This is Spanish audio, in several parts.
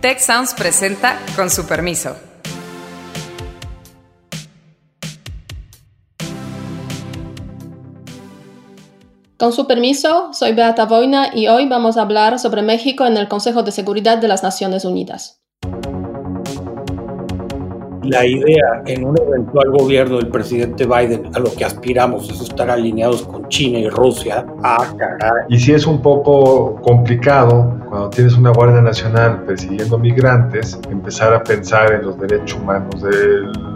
Tech Sounds presenta con su permiso. Con su permiso, soy Beata Boina y hoy vamos a hablar sobre México en el Consejo de Seguridad de las Naciones Unidas la idea en un eventual gobierno del presidente Biden a lo que aspiramos es estar alineados con China y Rusia. Ah, caray. Y si es un poco complicado cuando tienes una Guardia Nacional persiguiendo migrantes, empezar a pensar en los derechos humanos de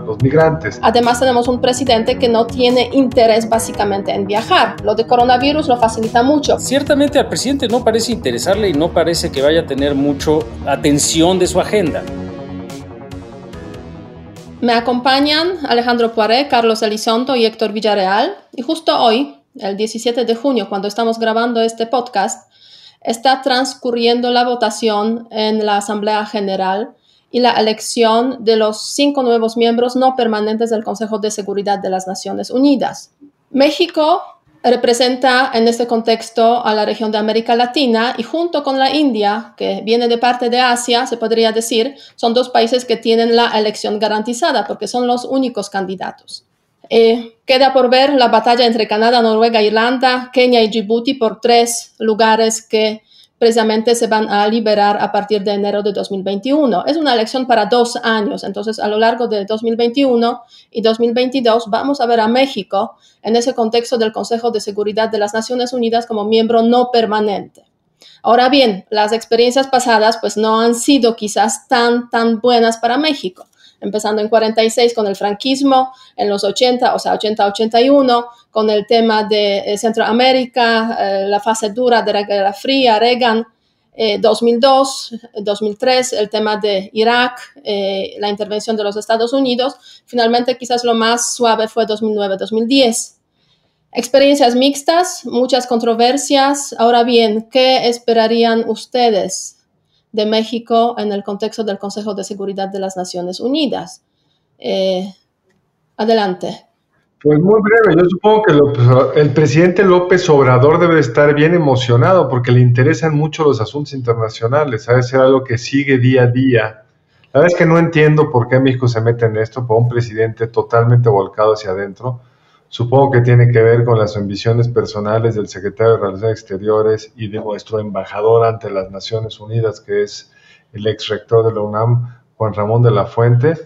los migrantes. Además tenemos un presidente que no tiene interés básicamente en viajar. Lo de coronavirus lo facilita mucho. Ciertamente al presidente no parece interesarle y no parece que vaya a tener mucho atención de su agenda. Me acompañan Alejandro Poiré, Carlos Elizondo y Héctor Villarreal. Y justo hoy, el 17 de junio, cuando estamos grabando este podcast, está transcurriendo la votación en la Asamblea General y la elección de los cinco nuevos miembros no permanentes del Consejo de Seguridad de las Naciones Unidas. México representa en este contexto a la región de América Latina y junto con la India, que viene de parte de Asia, se podría decir, son dos países que tienen la elección garantizada porque son los únicos candidatos. Eh, queda por ver la batalla entre Canadá, Noruega, Irlanda, Kenia y Djibouti por tres lugares que precisamente se van a liberar a partir de enero de 2021. Es una elección para dos años, entonces a lo largo de 2021 y 2022 vamos a ver a México en ese contexto del Consejo de Seguridad de las Naciones Unidas como miembro no permanente. Ahora bien, las experiencias pasadas pues no han sido quizás tan, tan buenas para México empezando en 46 con el franquismo, en los 80, o sea, 80-81, con el tema de eh, Centroamérica, eh, la fase dura de la Guerra Fría, Reagan, 2002, eh, 2003, el tema de Irak, la intervención de los Estados Unidos. Finalmente, quizás lo más suave fue 2009-2010. Experiencias mixtas, muchas controversias. Ahora bien, ¿qué esperarían ustedes de México en el contexto del Consejo de Seguridad de las Naciones Unidas. Eh, adelante. Pues muy breve, yo supongo que el presidente López Obrador debe estar bien emocionado porque le interesan mucho los asuntos internacionales, sabe ser algo que sigue día a día. La verdad es que no entiendo por qué México se mete en esto, por un presidente totalmente volcado hacia adentro. Supongo que tiene que ver con las ambiciones personales del secretario de Relaciones Exteriores y de nuestro embajador ante las Naciones Unidas, que es el ex rector de la UNAM, Juan Ramón de la Fuente.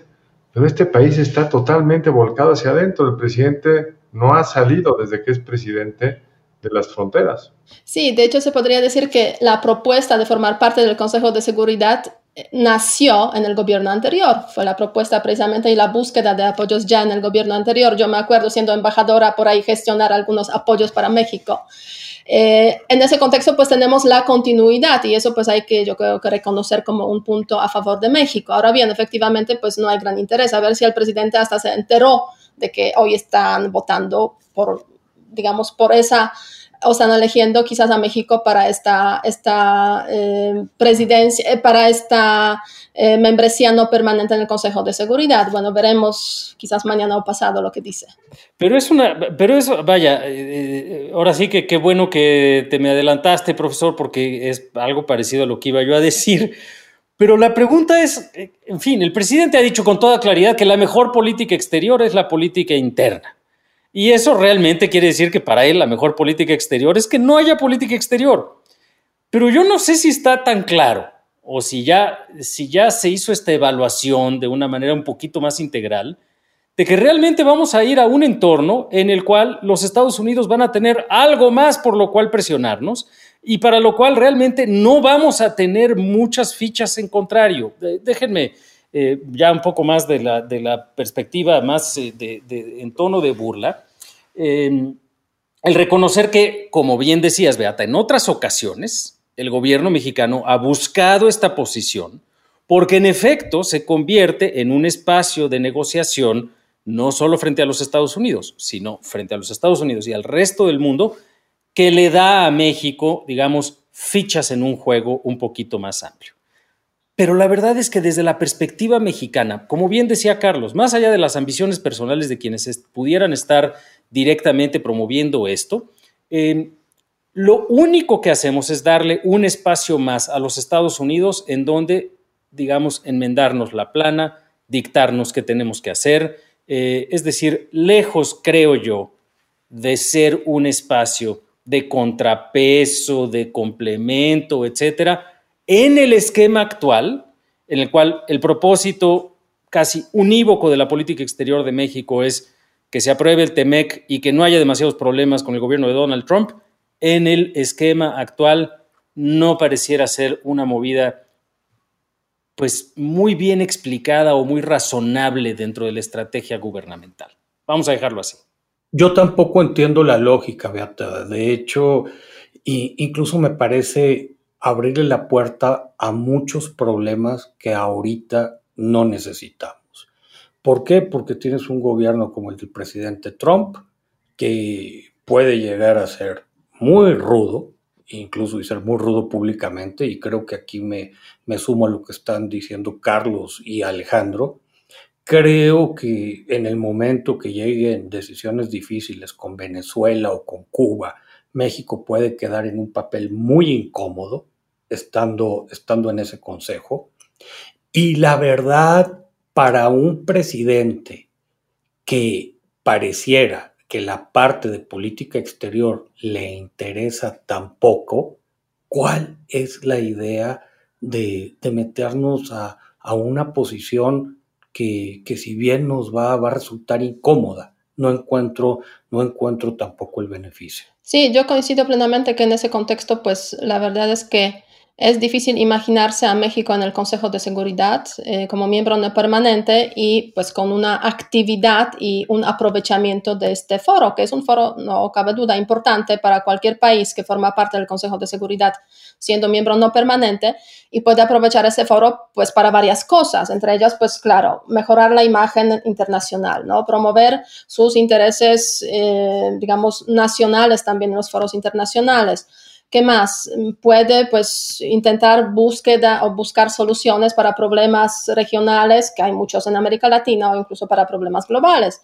Pero este país está totalmente volcado hacia adentro. El presidente no ha salido desde que es presidente de las fronteras. Sí, de hecho se podría decir que la propuesta de formar parte del Consejo de Seguridad nació en el gobierno anterior. Fue la propuesta precisamente y la búsqueda de apoyos ya en el gobierno anterior. Yo me acuerdo siendo embajadora por ahí gestionar algunos apoyos para México. Eh, en ese contexto, pues tenemos la continuidad y eso pues hay que, yo creo que reconocer como un punto a favor de México. Ahora bien, efectivamente, pues no hay gran interés. A ver si el presidente hasta se enteró de que hoy están votando por, digamos, por esa o están eligiendo quizás a México para esta, esta eh, presidencia, eh, para esta eh, membresía no permanente en el Consejo de Seguridad. Bueno, veremos quizás mañana o pasado lo que dice. Pero es una, pero eso, vaya, ahora sí que qué bueno que te me adelantaste, profesor, porque es algo parecido a lo que iba yo a decir. Pero la pregunta es, en fin, el presidente ha dicho con toda claridad que la mejor política exterior es la política interna. Y eso realmente quiere decir que para él la mejor política exterior es que no haya política exterior. Pero yo no sé si está tan claro o si ya, si ya se hizo esta evaluación de una manera un poquito más integral, de que realmente vamos a ir a un entorno en el cual los Estados Unidos van a tener algo más por lo cual presionarnos y para lo cual realmente no vamos a tener muchas fichas en contrario. Déjenme eh, ya un poco más de la, perspectiva más eh, en tono de burla. Em, el reconocer que, como bien decías, Beata, en otras ocasiones el gobierno mexicano ha buscado esta posición porque en efecto se convierte en un espacio de negociación no solo frente a los Estados Unidos, sino frente a los Estados Unidos y al resto del mundo, que le da a México, digamos, fichas en un juego un poquito más amplio. Pero la verdad es que desde la perspectiva mexicana, como bien decía Carlos, más allá de las ambiciones personales de quienes pudieran estar directamente promoviendo esto, eh, lo único que hacemos es darle un espacio más a los Estados Unidos en donde digamos, enmendarnos la plana, dictarnos qué tenemos que hacer. Eh, es decir, lejos, creo yo, de ser un espacio de contrapeso, de complemento, etcétera, en el esquema actual, en el cual el propósito casi unívoco de la política exterior de México es que se apruebe el TEMEC y que no haya demasiados problemas con el gobierno de Donald Trump, en el esquema actual no pareciera ser una movida pues muy bien explicada o muy razonable dentro de la estrategia gubernamental. Vamos a dejarlo así. Yo tampoco entiendo la lógica, Beata. De hecho, incluso me parece abrirle la puerta a muchos problemas que ahorita no necesitamos. ¿Por qué? Porque tienes un gobierno como el del presidente Trump, que puede llegar a ser muy rudo, incluso y ser muy rudo públicamente, y creo que aquí me, me sumo a lo que están diciendo Carlos y Alejandro. Creo que en el momento que lleguen decisiones difíciles con Venezuela o con Cuba, México puede quedar en un papel muy incómodo estando, estando en ese consejo. Y la verdad, para un presidente que pareciera que la parte de política exterior le interesa tan poco, ¿cuál es la idea de, meternos a, una posición que, si bien nos va, va a resultar incómoda? No encuentro, no encuentro tampoco el beneficio. Sí, yo coincido plenamente que en ese contexto, pues la verdad es que es difícil imaginarse a México en el Consejo de Seguridad eh, como miembro no permanente y pues con una actividad y un aprovechamiento de este foro, que es un foro, no cabe duda, importante para cualquier país que forma parte del Consejo de Seguridad siendo miembro no permanente y puede aprovechar ese foro pues para varias cosas, entre ellas pues claro, mejorar la imagen internacional, ¿no? Promover sus intereses, eh, digamos, nacionales también en los foros internacionales ¿Qué más? Puede pues intentar búsqueda o buscar soluciones para problemas regionales, que hay muchos en América Latina o incluso para problemas globales.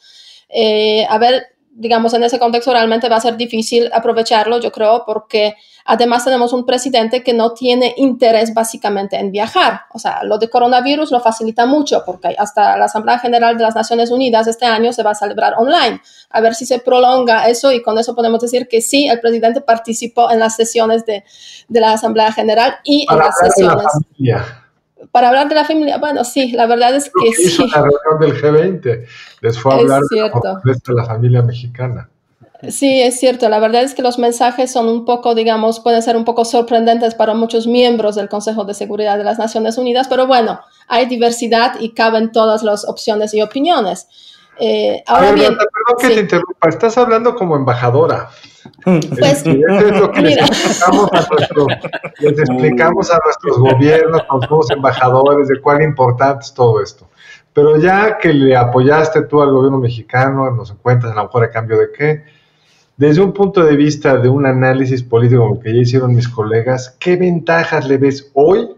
Eh, a ver, digamos, en ese contexto realmente va a ser difícil aprovecharlo, yo creo, porque además tenemos un presidente que no tiene interés básicamente en viajar. O sea, lo de coronavirus lo facilita mucho, porque hasta la Asamblea General de las Naciones Unidas este año se va a celebrar online. A ver si se prolonga eso y con eso podemos decir que sí, el presidente participó en las sesiones de, de la Asamblea General y en las sesiones para hablar de la familia, bueno, sí, la verdad es que, sí. Hizo la reunión del G20, les fue a hablar de la familia mexicana. Sí, es cierto. La verdad es que los mensajes son un poco, digamos, pueden ser un poco sorprendentes para muchos miembros del Consejo de Seguridad de las Naciones Unidas, pero bueno, hay diversidad y caben todas las opciones y opiniones. Eh, ahora bien, perdón que te interrumpa, estás hablando como embajadora. Pues, es lo que les explicamos, a les explicamos a nuestros gobiernos, a los embajadores, de cuán importante es todo esto. Pero ya que le apoyaste tú al gobierno mexicano, nos encuentras a lo mejor a cambio de qué, desde un punto de vista de un análisis político como que ya hicieron mis colegas, ¿qué ventajas le ves hoy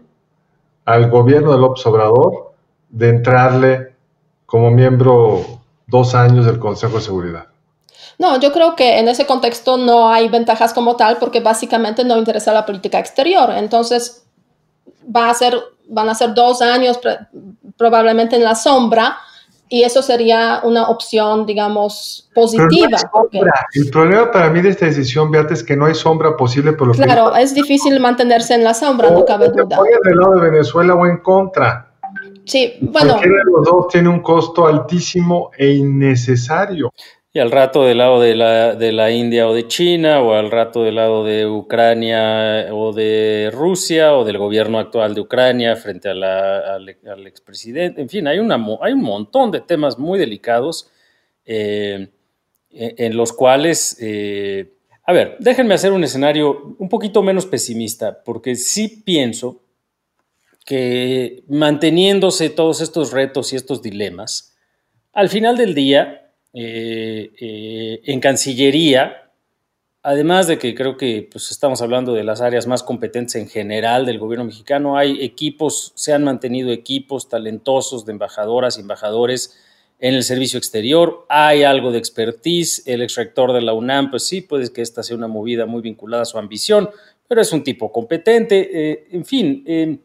al gobierno del López Obrador de entrarle como miembro dos años del Consejo de Seguridad? No, yo creo que en ese contexto no hay ventajas como tal porque básicamente no interesa la política exterior. Entonces, va a ser, van a ser dos años probablemente en la sombra y eso sería una opción, digamos, positiva. El problema para mí de esta decisión, Beata, es que no hay sombra posible por lo Claro, es difícil mantenerse en la sombra, no cabe duda. del lado de Venezuela o en contra. Sí, bueno. Cualquiera de los dos tiene un costo altísimo e innecesario y al rato del lado de la, de la India o de China, o al rato del lado de Ucrania o de Rusia, o del gobierno actual de Ucrania frente a la, al, expresidente. En fin, hay, una, hay un montón de temas muy delicados eh, en los cuales, eh, a ver, déjenme hacer un escenario un poquito menos pesimista, porque sí pienso que manteniéndose todos estos retos y estos dilemas, al final del día, eh, eh, en Cancillería, además de que creo que pues, estamos hablando de las áreas más competentes en general del gobierno mexicano, hay equipos, se han mantenido equipos talentosos de embajadoras y embajadores en el servicio exterior, hay algo de expertise, el ex rector de la UNAM, pues sí, puede que esta sea una movida muy vinculada a su ambición, pero es un tipo competente, eh, en fin,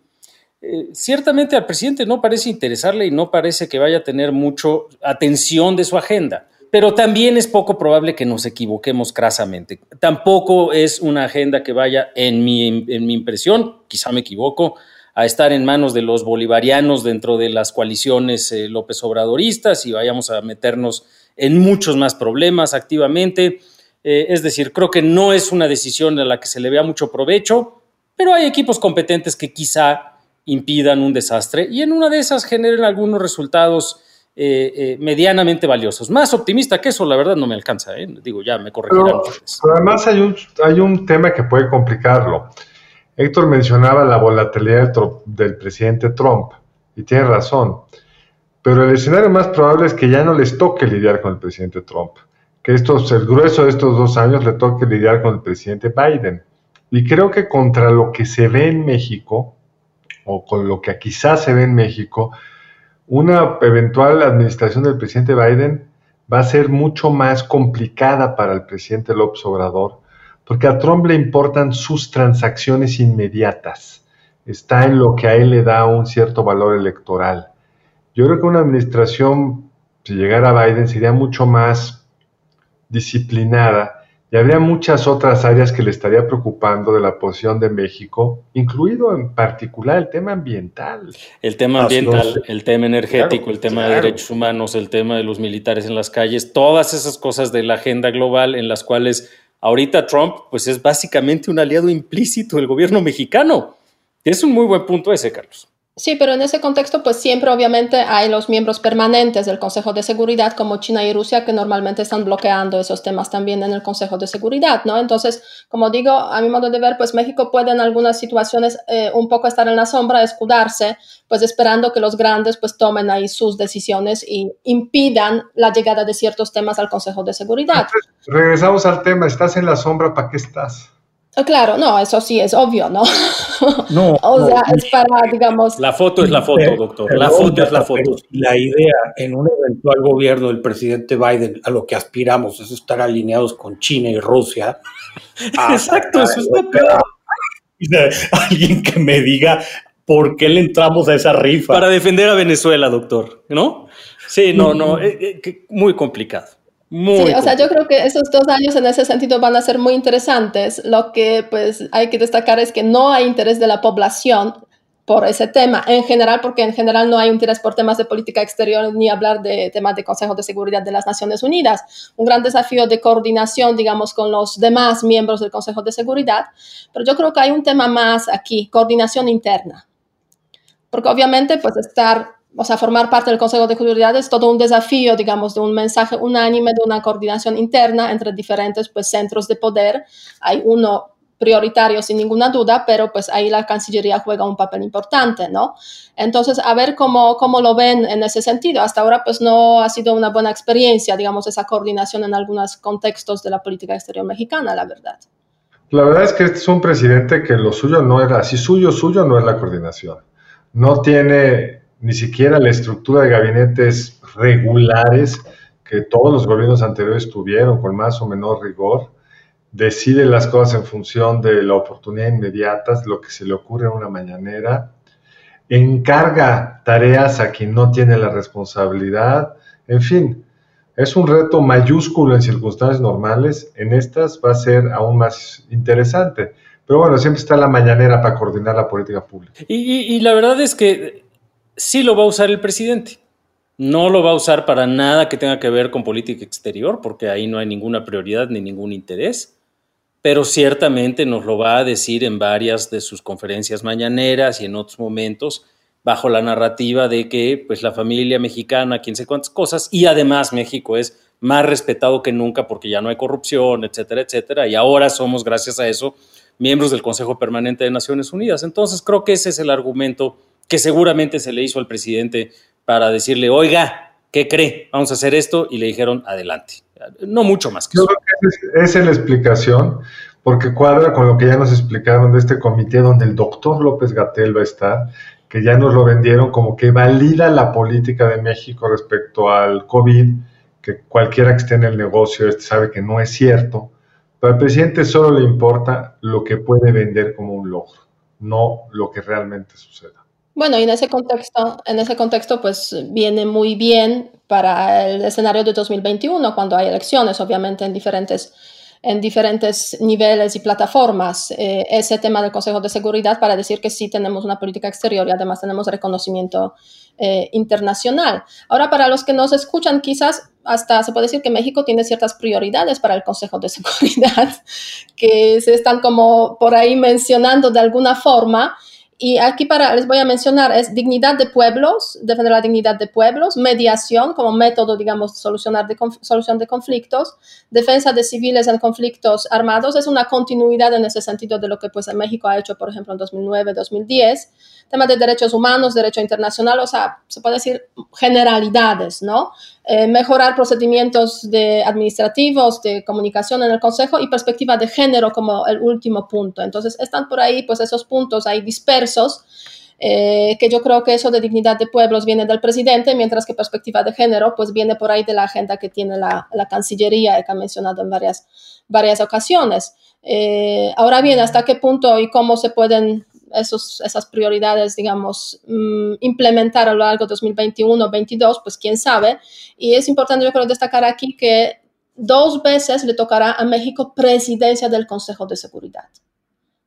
eh, ciertamente al presidente no parece interesarle y no parece que vaya a tener mucho atención de su agenda. Pero también es poco probable que nos equivoquemos crasamente. Tampoco es una agenda que vaya, en mi, en mi impresión, quizá me equivoco, a estar en manos de los bolivarianos dentro de las coaliciones eh, López Obradoristas y vayamos a meternos en muchos más problemas activamente. Eh, es decir, creo que no es una decisión a la que se le vea mucho provecho, pero hay equipos competentes que quizá impidan un desastre y en una de esas generen algunos resultados eh, medianamente valiosos. Más optimista que eso, la verdad, no me alcanza. Digo, ya me corregirán. Pero, además hay un, hay un tema que puede complicarlo. Héctor mencionaba la volatilidad del presidente Trump, y tiene razón, pero el escenario más probable es que ya no les toque lidiar con el presidente Trump, que estos, el grueso de estos dos años le toque lidiar con el presidente Biden. Y creo que contra lo que se ve en México, o con lo que quizás se ve en México, una eventual administración del presidente Biden va a ser mucho más complicada para el presidente López Obrador, porque a Trump le importan sus transacciones inmediatas. Está en lo que a él le da un cierto valor electoral. Yo creo que una administración, si llegara a Biden, sería mucho más disciplinada y habría muchas otras áreas que le estaría preocupando de la posición de México, incluido en particular el tema ambiental. El tema ambiental, el tema energético, el tema de derechos humanos, el tema de los militares en las calles, todas esas cosas de la agenda global en las cuales Ahorita Trump, pues es básicamente un aliado implícito del gobierno mexicano. Es un muy buen punto ese, Carlos. Sí, pero en ese contexto, pues siempre obviamente hay los miembros permanentes del Consejo de Seguridad, como China y Rusia, que normalmente están bloqueando esos temas también en el Consejo de Seguridad, ¿no? Entonces, como digo, a mi modo de ver, pues México puede en algunas situaciones eh, un poco estar en la sombra, escudarse, pues esperando que los grandes pues tomen ahí sus decisiones y impidan la llegada de ciertos temas al Consejo de Seguridad. regresamos al tema, ¿estás en la sombra? ¿Para qué estás? Ah, claro, no, eso sí es obvio, ¿no? No. o sea, es para, digamos. La foto es la foto, doctor. La foto es la foto. La idea en un eventual gobierno del presidente Biden a lo que aspiramos es estar alineados con China y Rusia. Exacto, eso está peor. Alguien que me diga por qué le entramos a esa rifa. Para defender a Venezuela, doctor, ¿no? Sí, no, no, eh, eh, muy complicado sí, o sea, yo creo que esos dos años en ese sentido van a ser muy interesantes. Lo que pues hay que destacar es que no hay interés de la población por ese tema en general, porque en general no hay interés por temas de política exterior ni hablar de temas de Consejo de Seguridad de las Naciones Unidas. Un gran desafío de coordinación, digamos, con los demás miembros del Consejo de Seguridad. Pero yo creo que hay un tema más aquí, coordinación interna. Porque obviamente, pues estar o sea, formar parte del Consejo de Seguridad es todo un desafío, digamos, de un mensaje unánime, de una coordinación interna entre diferentes pues, centros de poder. Hay uno prioritario sin ninguna duda, pero pues ahí la Cancillería juega un papel importante, ¿no? Entonces, a ver cómo, cómo lo ven en ese sentido. Hasta ahora pues no ha sido una buena experiencia, digamos, esa coordinación en algunos contextos de la política exterior mexicana, la verdad. La verdad es que este es un presidente que lo suyo no era, así suyo, suyo no es la coordinación. No tiene ni siquiera la estructura de gabinetes regulares que todos los gobiernos anteriores tuvieron con más o menor rigor, decide las cosas en función de la oportunidad inmediata, lo que se le ocurre a una mañanera, encarga tareas a quien no tiene la responsabilidad, en fin, es un reto mayúsculo en circunstancias normales, en estas va a ser aún más interesante. Pero bueno, siempre está la mañanera para coordinar la política pública. Y, y la verdad es que sí lo va a usar el presidente. No lo va a usar para nada que tenga que ver con política exterior, porque ahí no hay ninguna prioridad ni ningún interés, pero ciertamente nos lo va a decir en varias de sus conferencias mañaneras y en otros momentos, bajo la narrativa de que pues, la familia mexicana, quién sé cuántas cosas, y además México es más respetado que nunca porque ya no hay corrupción, etcétera, etcétera, y ahora somos, gracias a eso, miembros del Consejo Permanente de Naciones Unidas. Entonces, creo que ese es el argumento que seguramente se le hizo al presidente para decirle, oiga, ¿qué cree? Vamos a hacer esto y le dijeron, adelante. No mucho más que Yo Creo que esa es la explicación, porque cuadra con lo que ya nos explicaron de este comité donde el doctor López Gatel va a estar, que ya nos lo vendieron como que valida la política de México respecto al COVID, que cualquiera que esté en el negocio este sabe que no es cierto. Pero al presidente solo le importa lo que puede vender como un logro, no lo que realmente suceda. Bueno, y en ese contexto, en ese contexto, pues viene muy bien para el escenario de 2021, cuando hay elecciones, obviamente, en diferentes, en diferentes niveles y plataformas, eh, ese tema del Consejo de Seguridad para decir que sí tenemos una política exterior y además tenemos reconocimiento eh, internacional. Ahora, para los que nos escuchan, quizás hasta se puede decir que México tiene ciertas prioridades para el Consejo de Seguridad que se están como por ahí mencionando de alguna forma y aquí para, les voy a mencionar, es dignidad de pueblos, defender la dignidad de pueblos, mediación como método, digamos, solucionar de, solución de conflictos, defensa de civiles en conflictos armados, es una continuidad en ese sentido de lo que pues México ha hecho, por ejemplo, en 2009, 2010, tema de derechos humanos, derecho internacional, o sea, se puede decir generalidades, ¿no? Eh, mejorar procedimientos de administrativos, de comunicación en el Consejo y perspectiva de género como el último punto. Entonces, están por ahí, pues esos puntos ahí dispersos. Eh, que yo creo que eso de dignidad de pueblos viene del presidente, mientras que perspectiva de género, pues viene por ahí de la agenda que tiene la, Cancillería, que ha mencionado en varias, varias ocasiones. Eh, ahora bien, ¿hasta qué punto y cómo se pueden esos, esas prioridades, digamos, mm, implementar a lo largo de 2021-2022, pues quién sabe. Y es importante, yo creo, destacar aquí que dos veces le tocará a México presidencia del Consejo de Seguridad.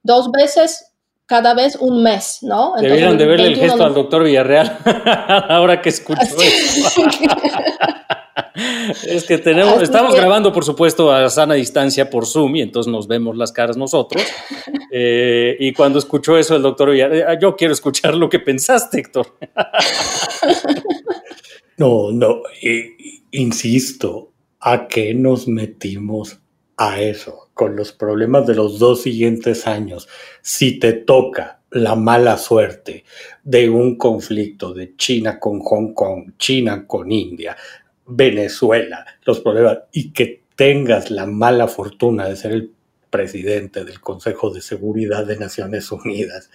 Dos veces cada vez un mes, ¿no? Debieron de verle el gesto al doctor Villarreal ahora que escucho eso. es que tenemos, estamos grabando, por supuesto, a sana distancia por Zoom y entonces nos vemos las caras nosotros. Eh, y cuando escuchó eso el doctor Villarreal, yo quiero escuchar lo que pensaste, Héctor. no, no, insisto, ¿a qué nos metimos a eso? Con los problemas de los dos siguientes años. Si te toca la mala suerte de un conflicto de China con Hong Kong, China con India, Venezuela, los problemas, y que tengas la mala fortuna de ser el presidente del Consejo de Seguridad de Naciones Unidas.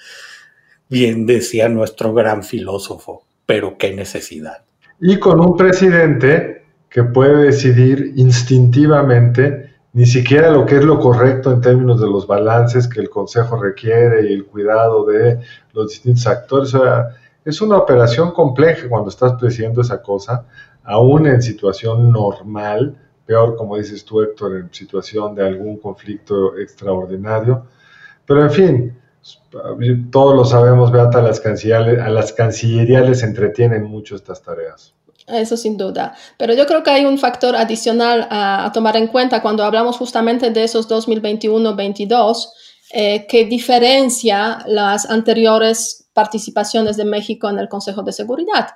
Bien decía nuestro gran filósofo, pero qué necesidad. Y con un presidente que puede decidir instintivamente ni siquiera lo que es lo correcto en términos de los balances que el Consejo requiere y el cuidado de los distintos actores. Es una operación compleja cuando estás presidiendo esa cosa aún en situación normal, peor como dices tú Héctor, en situación de algún conflicto extraordinario. Pero en fin, todos lo sabemos, Beata, las, a las cancillerías les entretienen mucho estas tareas. Eso sin duda. Pero yo creo que hay un factor adicional a, tomar en cuenta cuando hablamos justamente de esos 2021-22 eh, que diferencia las anteriores participaciones de México en el Consejo de Seguridad.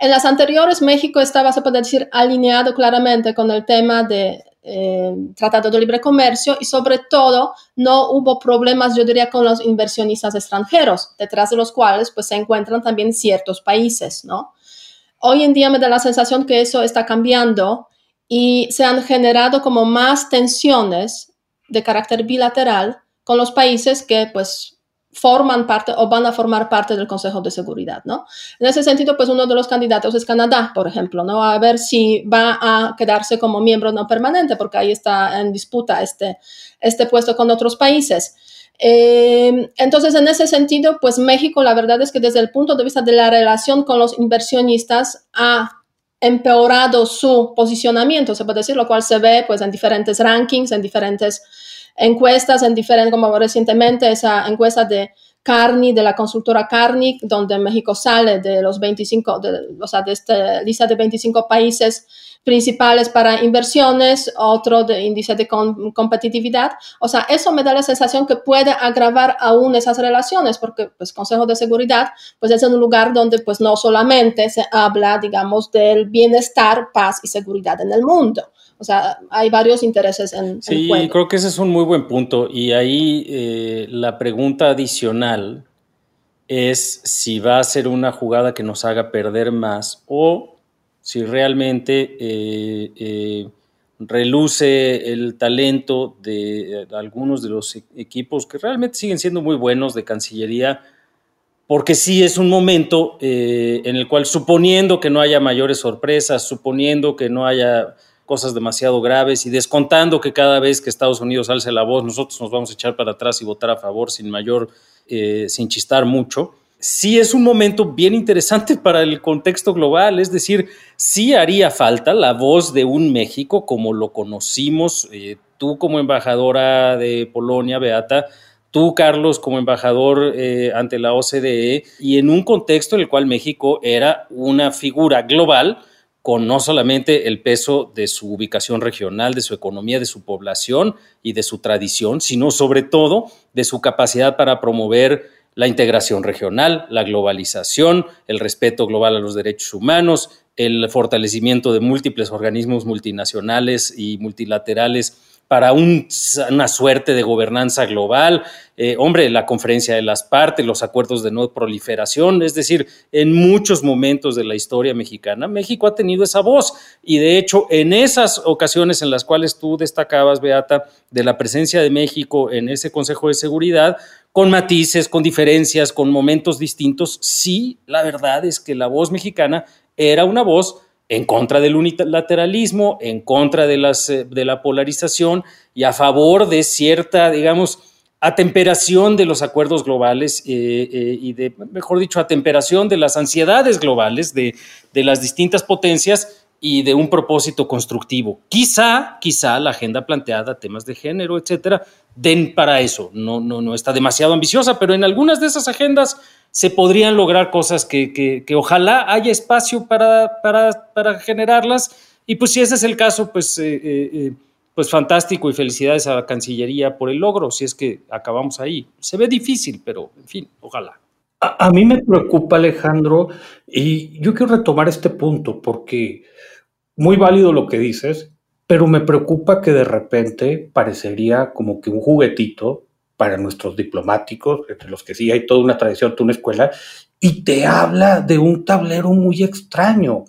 En las anteriores, México estaba, se puede decir, alineado claramente con el tema de eh, Tratado de Libre Comercio y sobre todo no hubo problemas, yo diría, con los inversionistas extranjeros, detrás de los cuales pues se encuentran también ciertos países, ¿no? Hoy en día me da la sensación que eso está cambiando y se han generado como más tensiones de carácter bilateral con los países que pues forman parte o van a formar parte del Consejo de Seguridad, ¿no? En ese sentido, pues uno de los candidatos es Canadá, por ejemplo, ¿no? A ver si va a quedarse como miembro no permanente, porque ahí está en disputa este, este puesto con otros países. Eh, entonces, en ese sentido, pues México, la verdad es que desde el punto de vista de la relación con los inversionistas, ha empeorado su posicionamiento, se puede decir, lo cual se ve pues en diferentes rankings, en diferentes encuestas en diferentes, como recientemente esa encuesta de Carney, de la consultora Carney, donde México sale de los 25, de, o sea, de esta lista de 25 países principales para inversiones, otro de índice de competitividad. O sea, eso me da la sensación que puede agravar aún esas relaciones, porque pues Consejo de Seguridad pues es un lugar donde pues no solamente se habla, digamos, del bienestar, paz y seguridad en el mundo, o sea, hay varios intereses en. Sí, creo que ese es un muy buen punto. Y ahí eh, la pregunta adicional es si va a ser una jugada que nos haga perder más o si realmente eh, eh, reluce el talento de algunos de los equipos que realmente siguen siendo muy buenos de Cancillería, porque sí es un momento en el cual, suponiendo que no haya mayores sorpresas, suponiendo que no haya cosas demasiado graves y descontando que cada vez que Estados Unidos alce la voz, nosotros nos vamos a echar para atrás y votar a favor sin mayor, eh, sin chistar mucho. sí es un momento bien interesante para el contexto global, es decir, sí haría falta la voz de un México como lo conocimos, eh, tú como embajadora de Polonia, Beata, tú, Carlos, como embajador eh, ante la OCDE, y en un contexto en el cual México era una figura global con no solamente el peso de su ubicación regional, de su economía, de su población y de su tradición, sino sobre todo de su capacidad para promover la integración regional, la globalización, el respeto global a los derechos humanos, el fortalecimiento de múltiples organismos multinacionales y multilaterales para una suerte de gobernanza global, eh, hombre, la conferencia de las partes, los acuerdos de no proliferación, es decir, en muchos momentos de la historia mexicana, México ha tenido esa voz. Y de hecho en esas ocasiones en las cuales tú destacabas, Beata, de la presencia de México en ese Consejo de Seguridad, con matices, con diferencias, con momentos distintos, sí, la verdad es que la voz mexicana era una voz en contra del unilateralismo, en contra de, las, eh, de la polarización y a favor de cierta, digamos, atemperación de los acuerdos globales eh, eh, y de, mejor dicho, atemperación de las ansiedades globales de, de, las distintas potencias y de un propósito constructivo. Quizá, quizá la agenda planteada, temas de género, etcétera, den para eso. No, no, no está demasiado ambiciosa, pero en algunas de esas agendas se podrían lograr cosas que, ojalá haya espacio para, para, generarlas. Y pues si ese es el caso, pues, eh, eh, eh, pues fantástico y felicidades a la Cancillería por el logro, si es que acabamos ahí. Se ve difícil, pero en fin, ojalá. A, a mí me preocupa, Alejandro, y yo quiero retomar este punto porque muy válido lo que dices, pero me preocupa que de repente parecería como que un juguetito para nuestros diplomáticos, entre los que sí hay toda una tradición, toda una escuela, y te habla de un tablero muy extraño.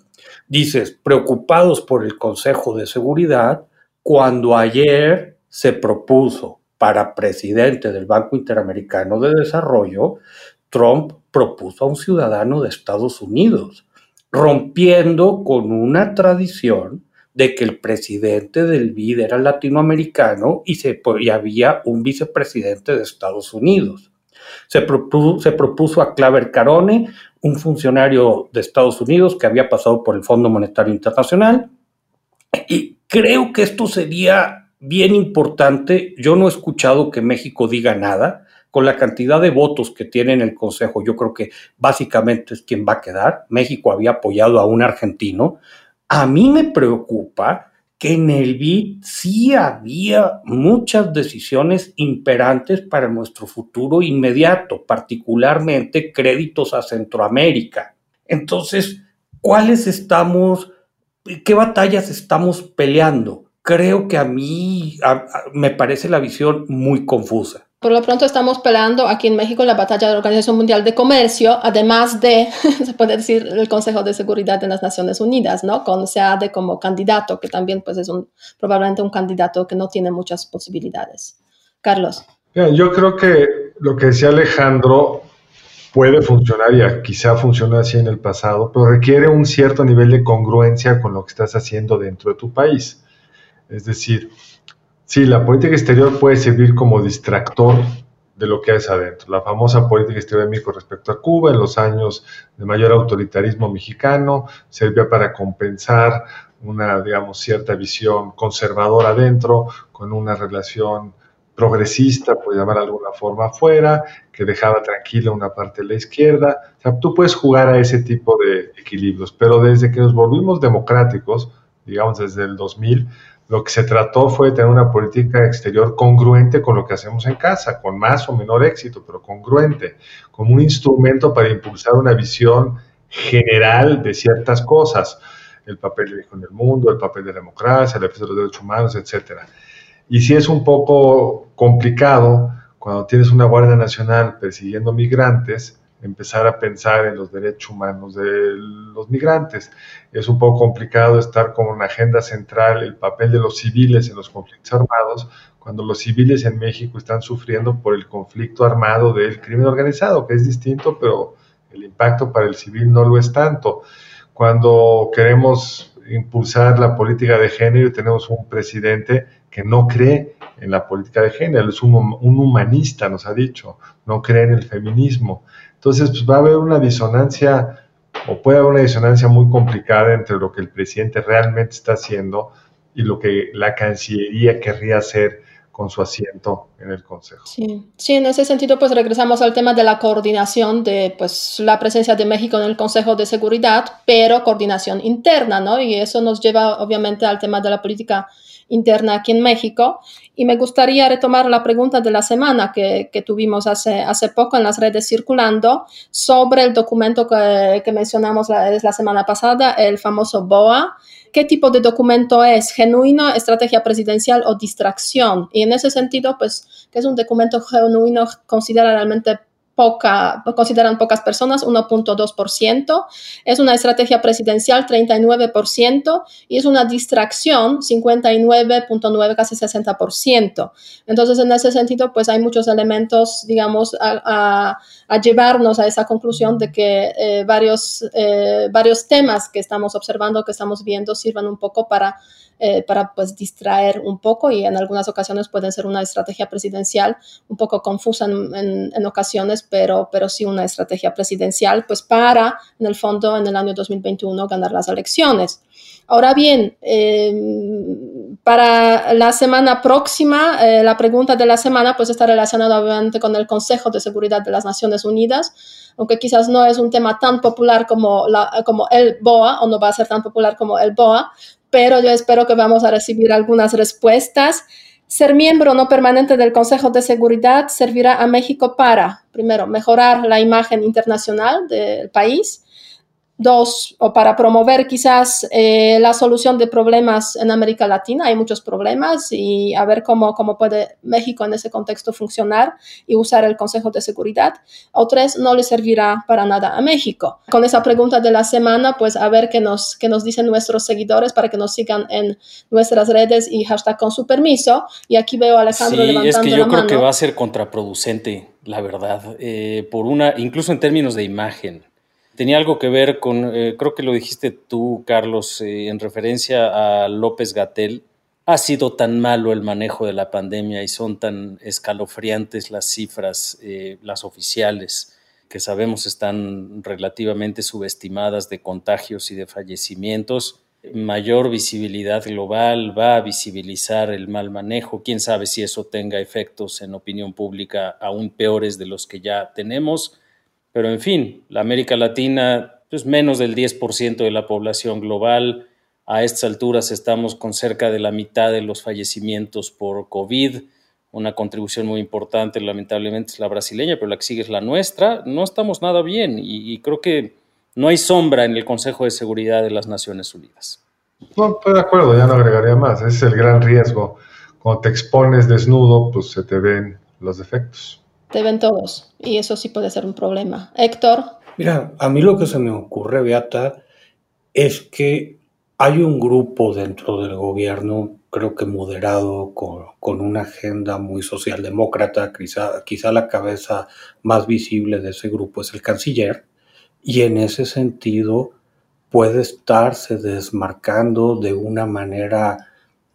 Dices, preocupados por el Consejo de Seguridad, cuando ayer se propuso para presidente del Banco Interamericano de Desarrollo, Trump propuso a un ciudadano de Estados Unidos, rompiendo con una tradición de que el presidente del BID era latinoamericano y, se, había un vicepresidente de Estados Unidos. Se propuso, se propuso a Claver Carone, un funcionario de Estados Unidos que había pasado por el Fondo Monetario Internacional. Y creo que esto sería bien importante. Yo no he escuchado que México diga nada. Con la cantidad de votos que tiene en el Consejo, yo creo que básicamente es quien va a quedar. México había apoyado a un argentino, a mí me preocupa que en el BID sí había muchas decisiones imperantes para nuestro futuro inmediato, particularmente créditos a Centroamérica. Entonces, ¿cuáles estamos, qué batallas estamos peleando? Creo que a mí me parece la visión muy confusa. Por lo pronto estamos peleando aquí en México la batalla de la Organización Mundial de Comercio, además de, se puede decir, el Consejo de Seguridad de las Naciones Unidas, ¿no? Con SEADE como candidato, que también pues es probablemente un candidato que no tiene muchas posibilidades. Carlos. yo creo que lo que decía Alejandro puede funcionar y quizá funcionó así en el pasado, pero requiere un cierto nivel de congruencia con lo que estás haciendo dentro de tu país. Es decir, Sí, la política exterior puede servir como distractor de lo que hay adentro. La famosa política exterior de México respecto a Cuba en los años de mayor autoritarismo mexicano servía para compensar una, digamos, cierta visión conservadora adentro con una relación progresista, por llamar de alguna forma, afuera, que dejaba tranquila una parte de la izquierda. O sea, tú puedes jugar a ese tipo de equilibrios, pero desde que nos volvimos democráticos, digamos desde el 2000, lo que se trató fue de tener una política exterior congruente con lo que hacemos en casa, con más o menor éxito, pero congruente, como un instrumento para impulsar una visión general de ciertas cosas, el papel de México en el mundo, el papel de la democracia, el defensa de los derechos humanos, etc. Y si es un poco complicado cuando tienes una Guardia Nacional persiguiendo migrantes, empezar a pensar en los derechos humanos de los migrantes. Es un poco complicado estar con una agenda central el papel de los civiles en los conflictos armados, cuando los civiles en México están sufriendo por el conflicto armado del crimen organizado, que es distinto, pero el impacto para el civil no lo es tanto. Cuando queremos impulsar la política de género tenemos un presidente que no cree en la política de género, es un, humanista, nos ha dicho, no cree en el feminismo. Entonces, pues, va a haber una disonancia o puede haber una disonancia muy complicada entre lo que el presidente realmente está haciendo y lo que la Cancillería querría hacer con su asiento en el Consejo. Sí. sí, en ese sentido, pues regresamos al tema de la coordinación de pues, la presencia de México en el Consejo de Seguridad, pero coordinación interna, ¿no? Y eso nos lleva obviamente al tema de la política interna aquí en México. Y me gustaría retomar la pregunta de la semana que, que tuvimos hace, hace poco en las redes circulando sobre el documento que, que mencionamos la, la semana pasada, el famoso BOA, qué tipo de documento es, genuino, estrategia presidencial o distracción. Y en ese sentido, pues, que es un documento genuino, considera realmente poca, consideran pocas personas, 1.2%, es una estrategia presidencial, 39%, y es una distracción, 59.9, casi 60%. Entonces, en ese sentido, pues hay muchos elementos, digamos, a, llevarnos a esa conclusión de que eh, varios, eh, varios temas que estamos observando, que estamos viendo, sirvan un poco para eh, para pues distraer un poco y en algunas ocasiones pueden ser una estrategia presidencial un poco confusa en, en, ocasiones, pero, pero sí una estrategia presidencial pues para en el fondo en el año 2021 ganar las elecciones. Ahora bien, eh, para la semana próxima, eh, la pregunta de la semana pues está relacionada obviamente con el Consejo de Seguridad de las Naciones Unidas, aunque quizás no es un tema tan popular como, la, como el BOA o no va a ser tan popular como el BOA, pero yo espero que vamos a recibir algunas respuestas. Ser miembro no permanente del Consejo de Seguridad servirá a México para, primero, mejorar la imagen internacional del país, Dos, o para promover quizás eh, la solución de problemas en América Latina. Hay muchos problemas y a ver cómo, cómo puede México en ese contexto funcionar y usar el Consejo de Seguridad. O tres, no le servirá para nada a México. Con esa pregunta de la semana, pues a ver qué nos, qué nos dicen nuestros seguidores para que nos sigan en nuestras redes y hashtag con su permiso. Y aquí veo a Alejandro sí, es que yo creo que va a ser contraproducente, la verdad, eh, por una, incluso en términos de imagen tenía algo que ver con, eh, creo que lo dijiste tú, Carlos, eh, en referencia a López Gatel. Ha sido tan malo el manejo de la pandemia y son tan escalofriantes las cifras, eh, las oficiales, que sabemos están relativamente subestimadas de contagios y de fallecimientos. Mayor visibilidad global va a visibilizar el mal manejo. Quién sabe si eso tenga efectos en opinión pública aún peores de los que ya tenemos pero en fin, la América Latina es pues, menos del 10% de la población global. A estas alturas estamos con cerca de la mitad de los fallecimientos por COVID. Una contribución muy importante, lamentablemente, es la brasileña, pero la que sigue es la nuestra. No estamos nada bien y, creo que no hay sombra en el Consejo de Seguridad de las Naciones Unidas. No, estoy de acuerdo, ya no agregaría más. Ese es el gran riesgo. Cuando te expones desnudo, pues se te ven los defectos te ven todos y eso sí puede ser un problema. Héctor. Mira, a mí lo que se me ocurre, Beata, es que hay un grupo dentro del gobierno, creo que moderado, con, una agenda muy socialdemócrata, quizá, quizá la cabeza más visible de ese grupo es el canciller, y en ese sentido puede estarse desmarcando de una manera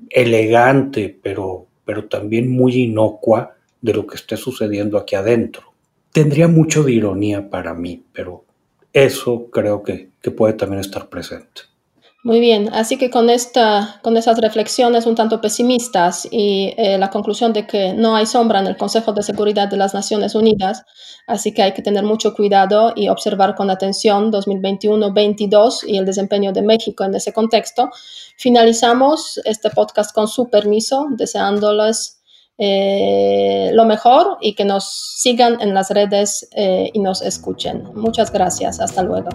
elegante, pero, pero también muy inocua, de lo que esté sucediendo aquí adentro. Tendría mucho de ironía para mí, pero eso creo que, puede también estar presente. Muy bien, así que con, esta, con esas reflexiones un tanto pesimistas y eh, la conclusión de que no hay sombra en el Consejo de Seguridad de las Naciones Unidas, así que hay que tener mucho cuidado y observar con atención 2021-22 y el desempeño de México en ese contexto. Finalizamos este podcast con su permiso, deseándoles eh, lo mejor y que nos sigan en las redes eh, y nos escuchen. Muchas gracias. Hasta luego.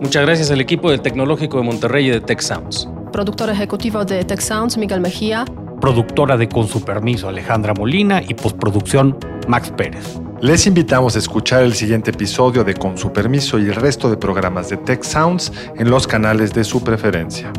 Muchas gracias al equipo del Tecnológico de Monterrey y de Tech Sounds. Productor ejecutivo de Tech Sounds, Miguel Mejía. Productora de Con su permiso, Alejandra Molina. Y postproducción, Max Pérez. Les invitamos a escuchar el siguiente episodio de Con su permiso y el resto de programas de Tech Sounds en los canales de su preferencia.